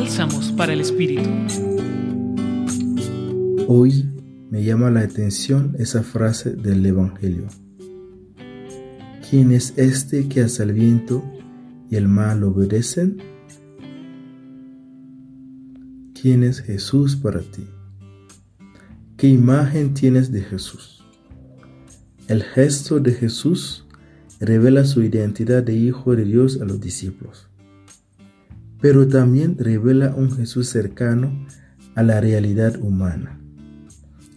Bálsamos para el Espíritu. Hoy me llama la atención esa frase del Evangelio. ¿Quién es este que hace el viento y el mal obedecen? ¿Quién es Jesús para ti? ¿Qué imagen tienes de Jesús? El gesto de Jesús revela su identidad de Hijo de Dios a los discípulos, pero también revela un Jesús cercano a la realidad humana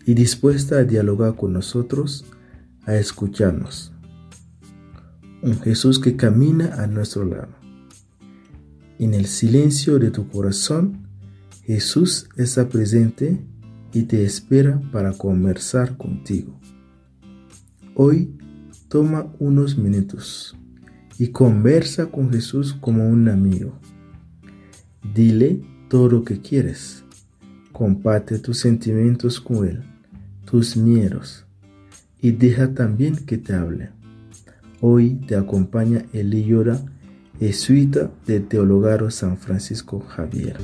y dispuesta a dialogar con nosotros, a escucharnos. Un Jesús que camina a nuestro lado. En el silencio de tu corazón, Jesús está presente y te espera para conversar contigo. Hoy toma unos minutos y conversa con Jesús como un amigo. Dile todo lo que quieres. Comparte tus sentimientos con Él, tus miedos, y deja también que te hable. Hoy te acompaña Eli Llora, jesuita de Teologaro San Francisco Javier.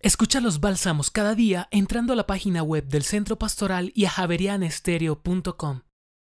Escucha los bálsamos cada día entrando a la página web del Centro Pastoral y a javerianestereo.com.